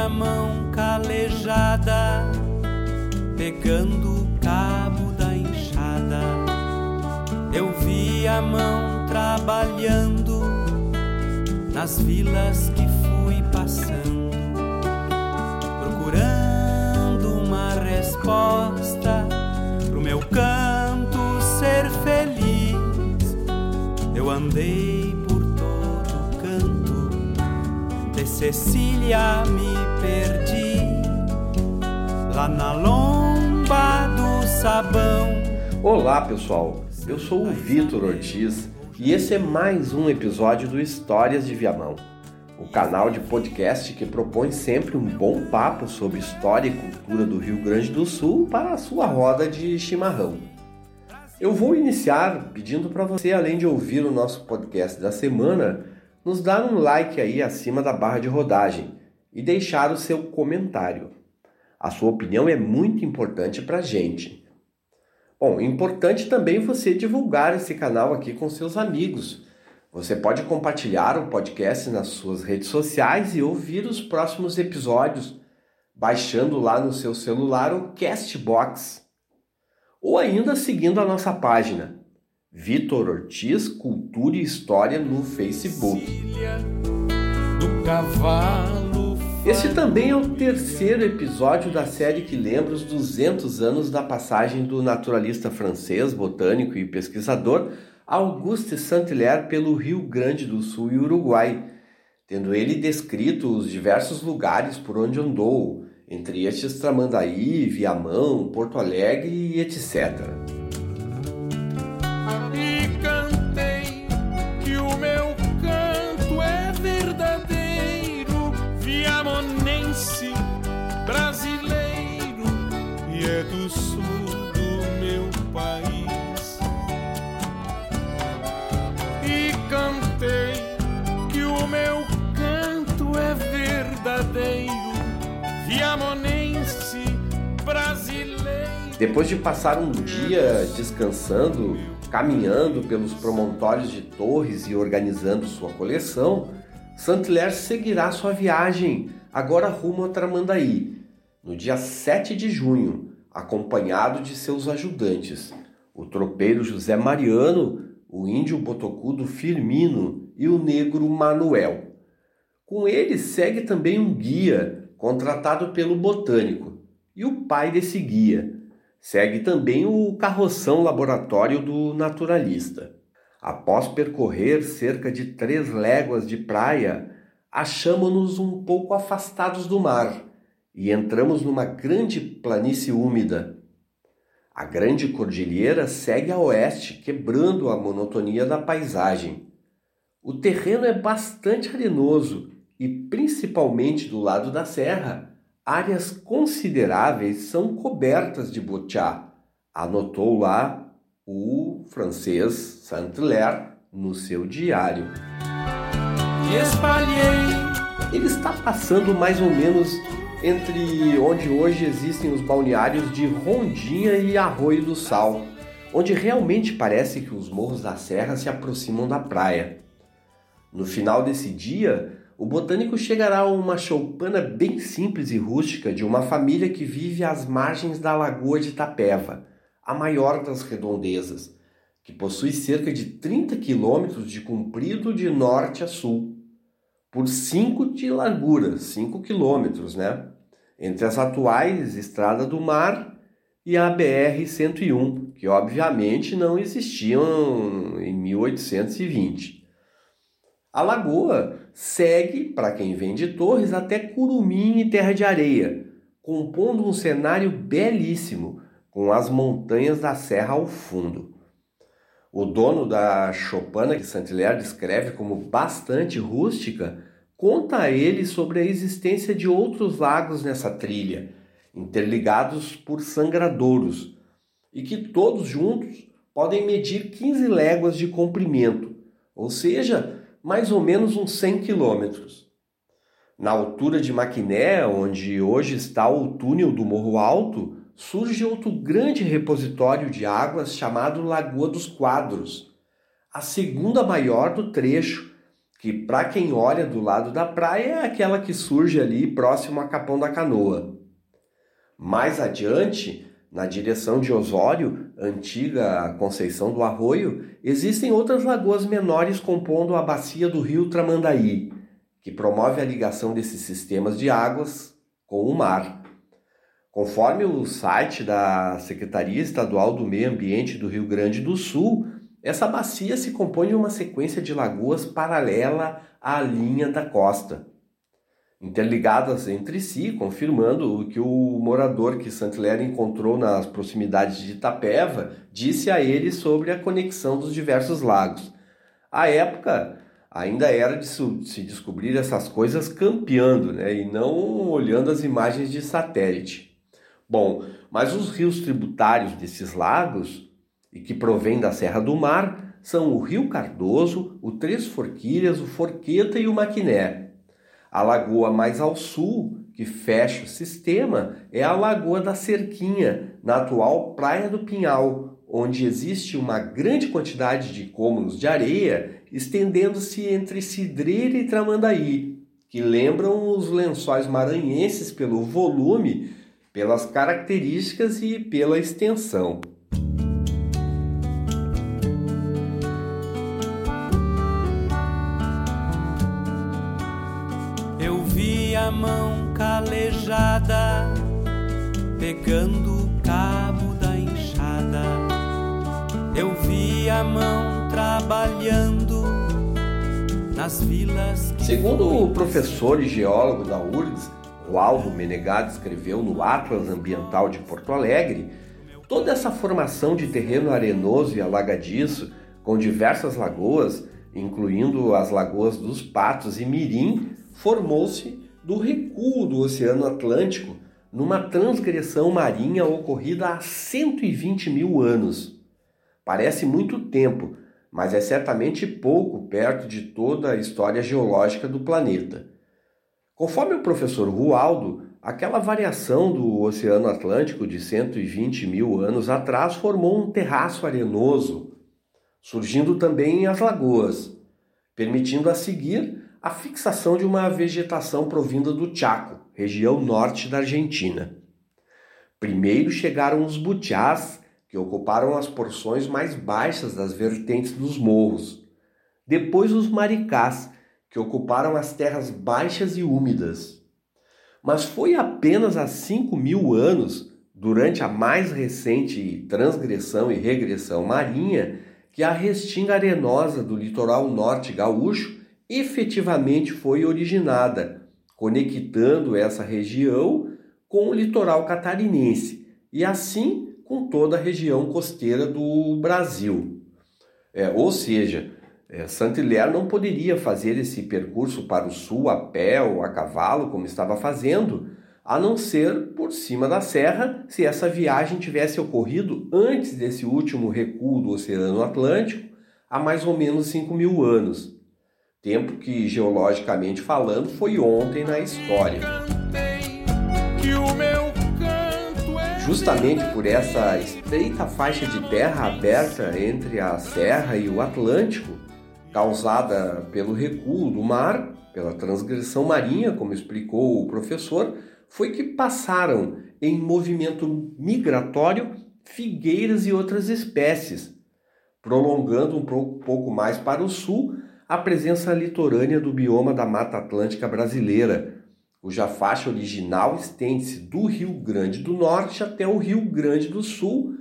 a mão calejada, pegando o cabo da enxada. Eu vi a mão trabalhando nas vilas que fui passando, procurando uma resposta pro meu canto ser feliz. Eu andei Cecília me perdi, lá na lomba do sabão. Olá pessoal, eu sou o Vitor Ortiz e esse é mais um episódio do Histórias de Viamão, o canal de podcast que propõe sempre um bom papo sobre história e cultura do Rio Grande do Sul para a sua roda de chimarrão. Eu vou iniciar pedindo para você, além de ouvir o nosso podcast da semana, nos dar um like aí acima da barra de rodagem e deixar o seu comentário. A sua opinião é muito importante para a gente. Bom, importante também você divulgar esse canal aqui com seus amigos. Você pode compartilhar o podcast nas suas redes sociais e ouvir os próximos episódios, baixando lá no seu celular o Castbox. Ou ainda seguindo a nossa página, Vitor Ortiz Cultura e História no Facebook. Do cavalo Este também é o terceiro episódio da série que lembra os 200 anos da passagem do naturalista francês, botânico e pesquisador Auguste Saint-Hilaire pelo Rio Grande do Sul e Uruguai, tendo ele descrito os diversos lugares por onde andou, entre estes Tramandaí, Viamão, Porto Alegre e etc. Depois de passar um dia descansando, caminhando pelos promontórios de Torres e organizando sua coleção, Saint-Hilaire seguirá sua viagem, agora rumo a Tramandaí, no dia 7 de junho, acompanhado de seus ajudantes, o tropeiro José Mariano, o índio botocudo Firmino e o negro Manuel. Com ele segue também um guia contratado pelo botânico e o pai desse guia. Segue também o carroção laboratório do naturalista. Após percorrer cerca de três léguas de praia, achamos-nos um pouco afastados do mar e entramos numa grande planície úmida. A grande cordilheira segue a oeste, quebrando a monotonia da paisagem. O terreno é bastante arenoso e, principalmente do lado da serra, áreas consideráveis são cobertas de botiá, anotou lá o francês Saint-Hilaire no seu diário. Espalhei Ele está passando mais ou menos entre onde hoje existem os balneários de Rondinha e Arroio do Sal, onde realmente parece que os morros da serra se aproximam da praia. No final desse dia, o botânico chegará a uma choupana bem simples e rústica de uma família que vive às margens da Lagoa de Itapeva, a maior das redondezas, que possui cerca de 30 quilômetros de comprido de norte a sul, por 5 de largura, 5 quilômetros, né? Entre as atuais Estrada do Mar e a BR-101, que obviamente não existiam em 1820. A lagoa segue, para quem vem de Torres, até Curumim e Terra de Areia, compondo um cenário belíssimo, com as montanhas da serra ao fundo. O dono da choupana que Saint-Hilaire descreve como bastante rústica, conta a ele sobre a existência de outros lagos nessa trilha, interligados por sangradouros, e que todos juntos podem medir 15 léguas de comprimento, ou seja, mais ou menos uns 100 quilômetros. Na altura de Maquiné, onde hoje está o túnel do Morro Alto, surge outro grande repositório de águas chamado Lagoa dos Quadros, a segunda maior do trecho, que para quem olha do lado da praia é aquela que surge ali próximo a Capão da Canoa. Mais adiante, na direção de Osório, antiga Conceição do Arroio, existem outras lagoas menores compondo a bacia do rio Tramandaí, que promove a ligação desses sistemas de águas com o mar. Conforme o site da Secretaria Estadual do Meio Ambiente do Rio Grande do Sul, essa bacia se compõe de uma sequência de lagoas paralela à linha da costa interligadas entre si, confirmando o que o morador que Saint-Hilaire encontrou nas proximidades de Itapeva disse a ele sobre a conexão dos diversos lagos. À época, ainda era de se descobrir essas coisas campeando, né, e não olhando as imagens de satélite. Bom, mas os rios tributários desses lagos, e que provêm da Serra do Mar, são o Rio Cardoso, o Três Forquilhas, o Forqueta e o Maquiné. A lagoa mais ao sul, que fecha o sistema, é a Lagoa da Cerquinha, na atual Praia do Pinhal, onde existe uma grande quantidade de cômodos de areia estendendo-se entre Cidreira e Tramandaí, que lembram os lençóis maranhenses pelo volume, pelas características e pela extensão. Mão calejada, pegando o cabo da enxada. Eu vi a mão trabalhando nas vilas. Segundo o professor e geólogo da URGS, Waldo Menegado escreveu no Atlas Ambiental de Porto Alegre, toda essa formação de terreno arenoso e alagadiço, com diversas lagoas, incluindo as lagoas dos Patos e Mirim, formou-se do recuo do Oceano Atlântico numa transgressão marinha ocorrida há 120 mil anos. Parece muito tempo, mas é certamente pouco perto de toda a história geológica do planeta. Conforme o professor Rualdo, aquela variação do Oceano Atlântico de 120 mil anos atrás formou um terraço arenoso, surgindo também as lagoas, permitindo a seguir a fixação de uma vegetação provinda do Chaco, região norte da Argentina. Primeiro chegaram os butiás, que ocuparam as porções mais baixas das vertentes dos morros. Depois os maricás, que ocuparam as terras baixas e úmidas. Mas foi apenas há 5 mil anos, durante a mais recente transgressão e regressão marinha, que a restinga arenosa do litoral norte gaúcho efetivamente foi originada, conectando essa região com o litoral catarinense e assim com toda a região costeira do Brasil. É, ou seja, é, Saint-Hilaire não poderia fazer esse percurso para o sul a pé ou a cavalo, como estava fazendo, a não ser por cima da serra, se essa viagem tivesse ocorrido antes desse último recuo do Oceano Atlântico, há mais ou menos 5 mil anos. Tempo que, geologicamente falando, foi ontem na história. Justamente por essa estreita faixa de terra aberta entre a Serra e o Atlântico, causada pelo recuo do mar, pela transgressão marinha, como explicou o professor, foi que passaram em movimento migratório figueiras e outras espécies, prolongando um pouco mais para o sul a presença litorânea do bioma da Mata Atlântica brasileira, cuja faixa original estende-se do Rio Grande do Norte até o Rio Grande do Sul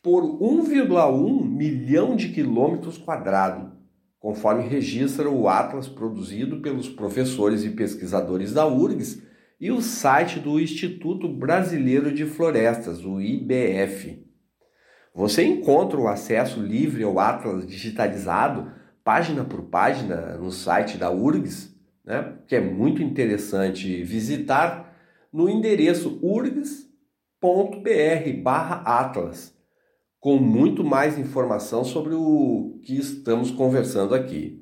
por 1,1 milhão de quilômetros quadrados, conforme registra o atlas produzido pelos professores e pesquisadores da URGS e o site do Instituto Brasileiro de Florestas, o IBF. Você encontra o acesso livre ao atlas digitalizado página por página no site da URGS, né, que é muito interessante visitar no endereço urgs.br/atlas, com muito mais informação sobre o que estamos conversando aqui.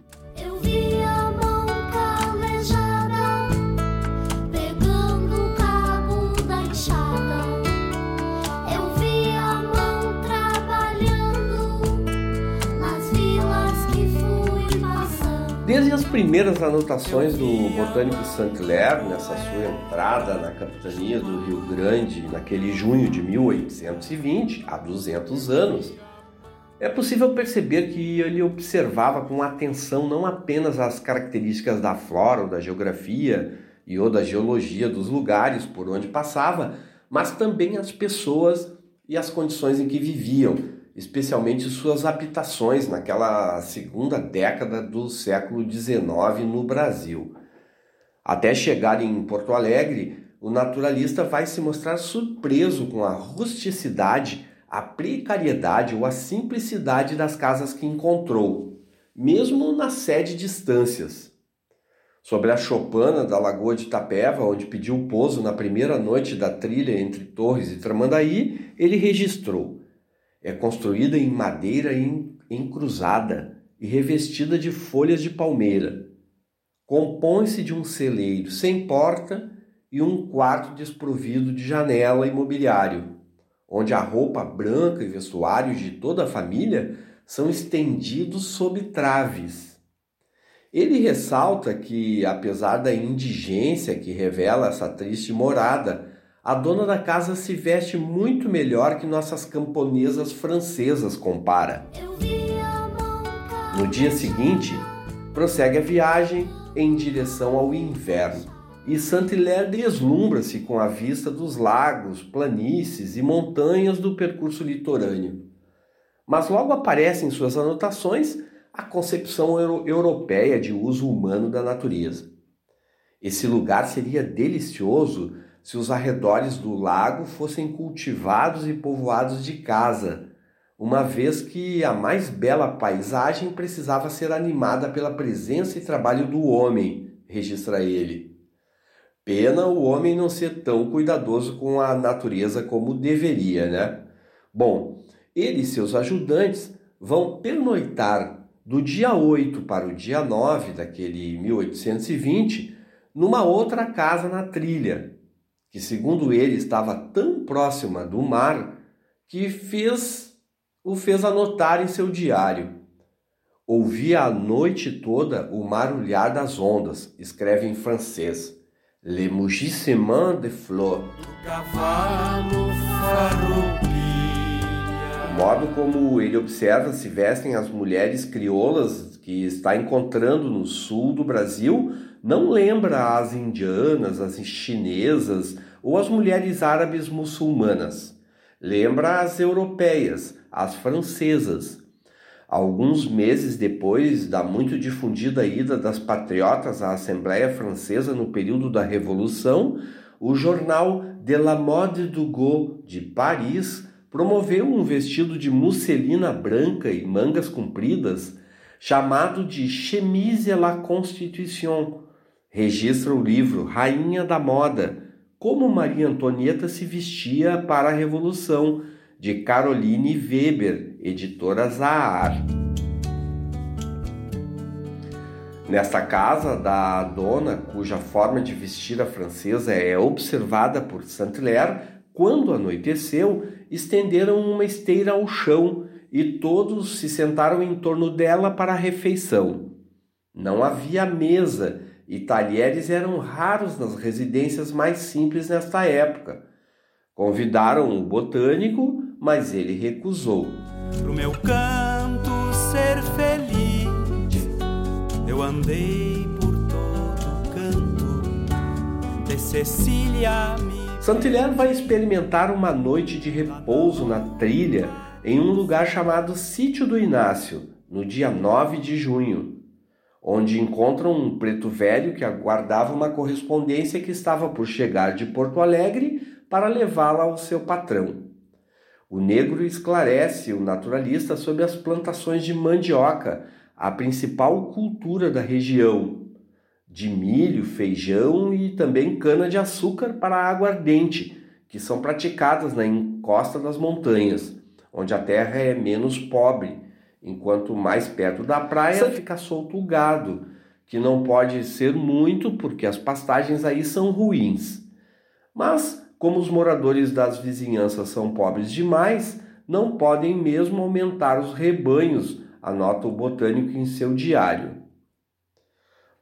Desde as primeiras anotações do botânico Saint-Hilaire, nessa sua entrada na capitania do Rio Grande, naquele junho de 1820, há 200 anos, é possível perceber que ele observava com atenção não apenas as características da flora ou da geografia e ou da geologia dos lugares por onde passava, mas também as pessoas e as condições em que viviam, especialmente suas habitações naquela segunda década do século XIX no Brasil. Até chegar em Porto Alegre, o naturalista vai se mostrar surpreso com a rusticidade, a precariedade ou a simplicidade das casas que encontrou, mesmo na sede de distâncias. Sobre a chopana da Lagoa de Itapeva, onde pediu pouso na primeira noite da trilha entre Torres e Tramandaí, ele registrou: é construída em madeira encruzada e revestida de folhas de palmeira. Compõe-se de um celeiro sem porta e um quarto desprovido de janela e mobiliário, onde a roupa branca e vestuário de toda a família são estendidos sob traves ele ressalta que, apesar da indigência que revela essa triste morada, a dona da casa se veste muito melhor que nossas camponesas francesas, compara. No dia seguinte, prossegue a viagem em direção ao inverno e Saint-Hilaire deslumbra-se com a vista dos lagos, planícies e montanhas do percurso litorâneo. Mas logo aparece em suas anotações a concepção euro europeia de uso humano da natureza. Esse lugar seria delicioso se os arredores do lago fossem cultivados e povoados de casa, uma vez que a mais bela paisagem precisava ser animada pela presença e trabalho do homem, registra ele. Pena o homem não ser tão cuidadoso com a natureza como deveria, né? Bom, ele e seus ajudantes vão pernoitar do dia 8 para o dia 9 daquele 1820, numa outra casa na trilha, que segundo ele estava tão próxima do mar que fez o fez anotar em seu diário. Ouvia a noite toda o marulhar das ondas, escreve em francês. Le mugissement de flot. cavalo modo como ele observa se vestem as mulheres crioulas que está encontrando no sul do Brasil não lembra as indianas, as chinesas ou as mulheres árabes muçulmanas. Lembra as europeias, as francesas. Alguns meses depois da muito difundida ida das patriotas à Assembleia Francesa no período da Revolução, o jornal De la Mode du Go de Paris promoveu um vestido de musselina branca e mangas compridas, chamado de Chemise la Constitution. Registra o livro Rainha da Moda, como Maria Antonieta se vestia para a Revolução, de Caroline Weber, editora Zahar. Nesta casa da dona, cuja forma de vestir a francesa é observada por Saint-Hilaire, quando anoiteceu, estenderam uma esteira ao chão e todos se sentaram em torno dela para a refeição. Não havia mesa e talheres eram raros nas residências mais simples nesta época. Convidaram o botânico, mas ele recusou. Pro meu canto ser feliz, eu andei por todo canto, de Cecília me vai experimentar uma noite de repouso na trilha em um lugar chamado Sítio do Inácio, no dia 9 de junho, onde encontram um preto velho que aguardava uma correspondência que estava por chegar de Porto Alegre para levá-la ao seu patrão. O negro esclarece o naturalista sobre as plantações de mandioca, a principal cultura da região, de milho, feijão e também cana-de-açúcar para aguardente, que são praticadas na encosta das montanhas, onde a terra é menos pobre, enquanto mais perto da praia fica solto o gado, que não pode ser muito porque as pastagens aí são ruins. Mas, como os moradores das vizinhanças são pobres demais, não podem mesmo aumentar os rebanhos, anota o botânico em seu diário.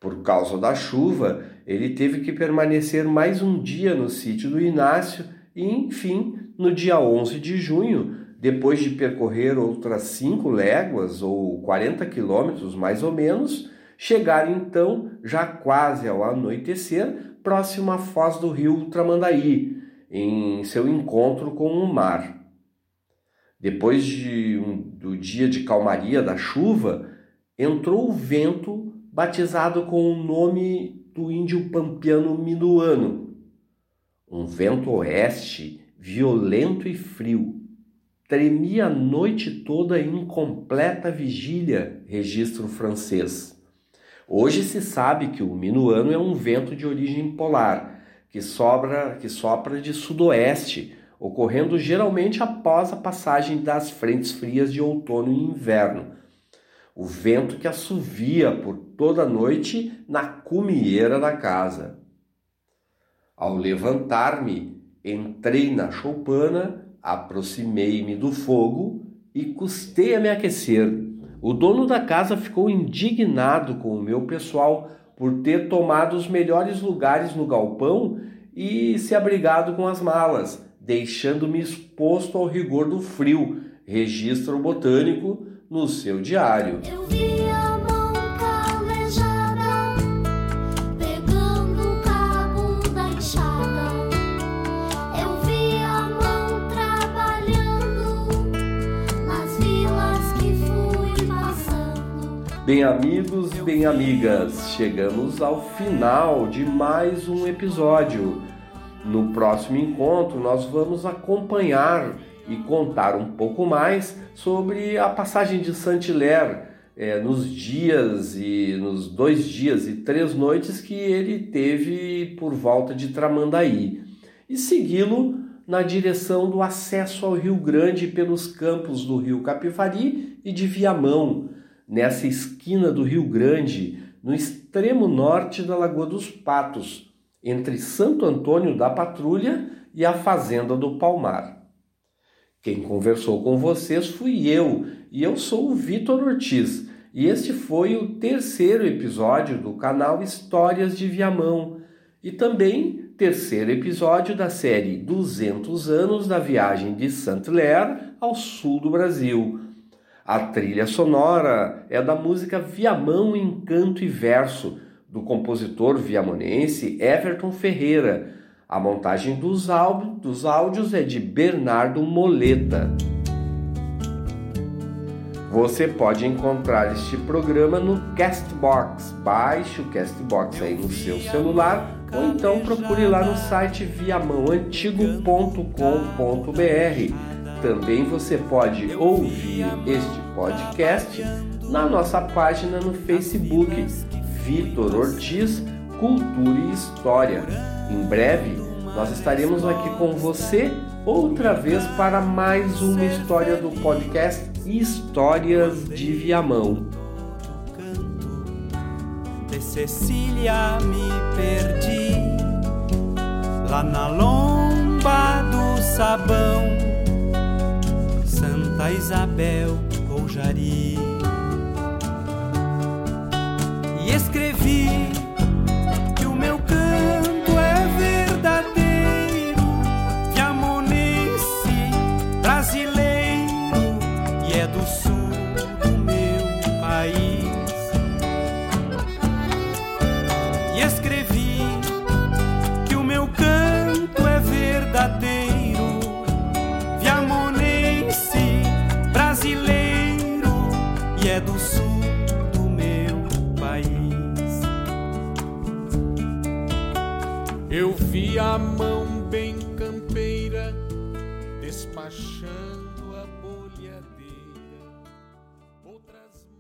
Por causa da chuva, ele teve que permanecer mais um dia no sítio do Inácio e, enfim, no dia 11 de junho, depois de percorrer outras cinco léguas ou 40 quilômetros mais ou menos, chegar então, já quase ao anoitecer, próximo à foz do rio Tramandaí, em seu encontro com o mar. Depois de um, do dia de calmaria da chuva, entrou o vento batizado com o nome do índio pampiano minuano. Um vento oeste violento e frio. Tremia a noite toda em completa vigília, registro francês. Hoje se sabe que o minuano é um vento de origem polar, que, sobra, que sopra de sudoeste, ocorrendo geralmente após a passagem das frentes frias de outono e inverno. O vento que assovia por toda a noite na cumieira da casa. Ao levantar-me, entrei na choupana, aproximei-me do fogo e custei a me aquecer. O dono da casa ficou indignado com o meu pessoal por ter tomado os melhores lugares no galpão e se abrigado com as malas, deixando-me exposto ao rigor do frio. Registro botânico no seu diário. Bem, amigos, bem, amigas, chegamos ao final de mais um episódio. No próximo encontro, nós vamos acompanhar e contar um pouco mais sobre a passagem de Saint-Hilaire é, nos dias e nos dois dias e três noites que ele teve por volta de Tramandaí e segui-lo na direção do acesso ao Rio Grande pelos campos do Rio Capivari e de Viamão nessa esquina do Rio Grande, no extremo norte da Lagoa dos Patos, entre Santo Antônio da Patrulha e a Fazenda do Palmar. Quem conversou com vocês fui eu, e eu sou o Vitor Ortiz, e este foi o terceiro episódio do canal Histórias de Viamão, e também terceiro episódio da série 200 anos da viagem de Saint-Hilaire ao sul do Brasil, a trilha sonora é da música Viamão em Canto e Verso, do compositor viamonense Everton Ferreira. A montagem dos, dos áudios é de Bernardo Moleta. Você pode encontrar este programa no Castbox. Baixe o Castbox aí no seu celular ou então procure lá no site viamãoantigo.com.br também você pode ouvir este podcast na nossa página no Facebook, Vitor Ortiz Cultura e História. Em breve nós estaremos aqui com você outra vez para mais uma história do podcast Histórias de Viamão. De Cecília me perdi lá na lomba do sabão Santa Isabel ou Jari. E escrevi outras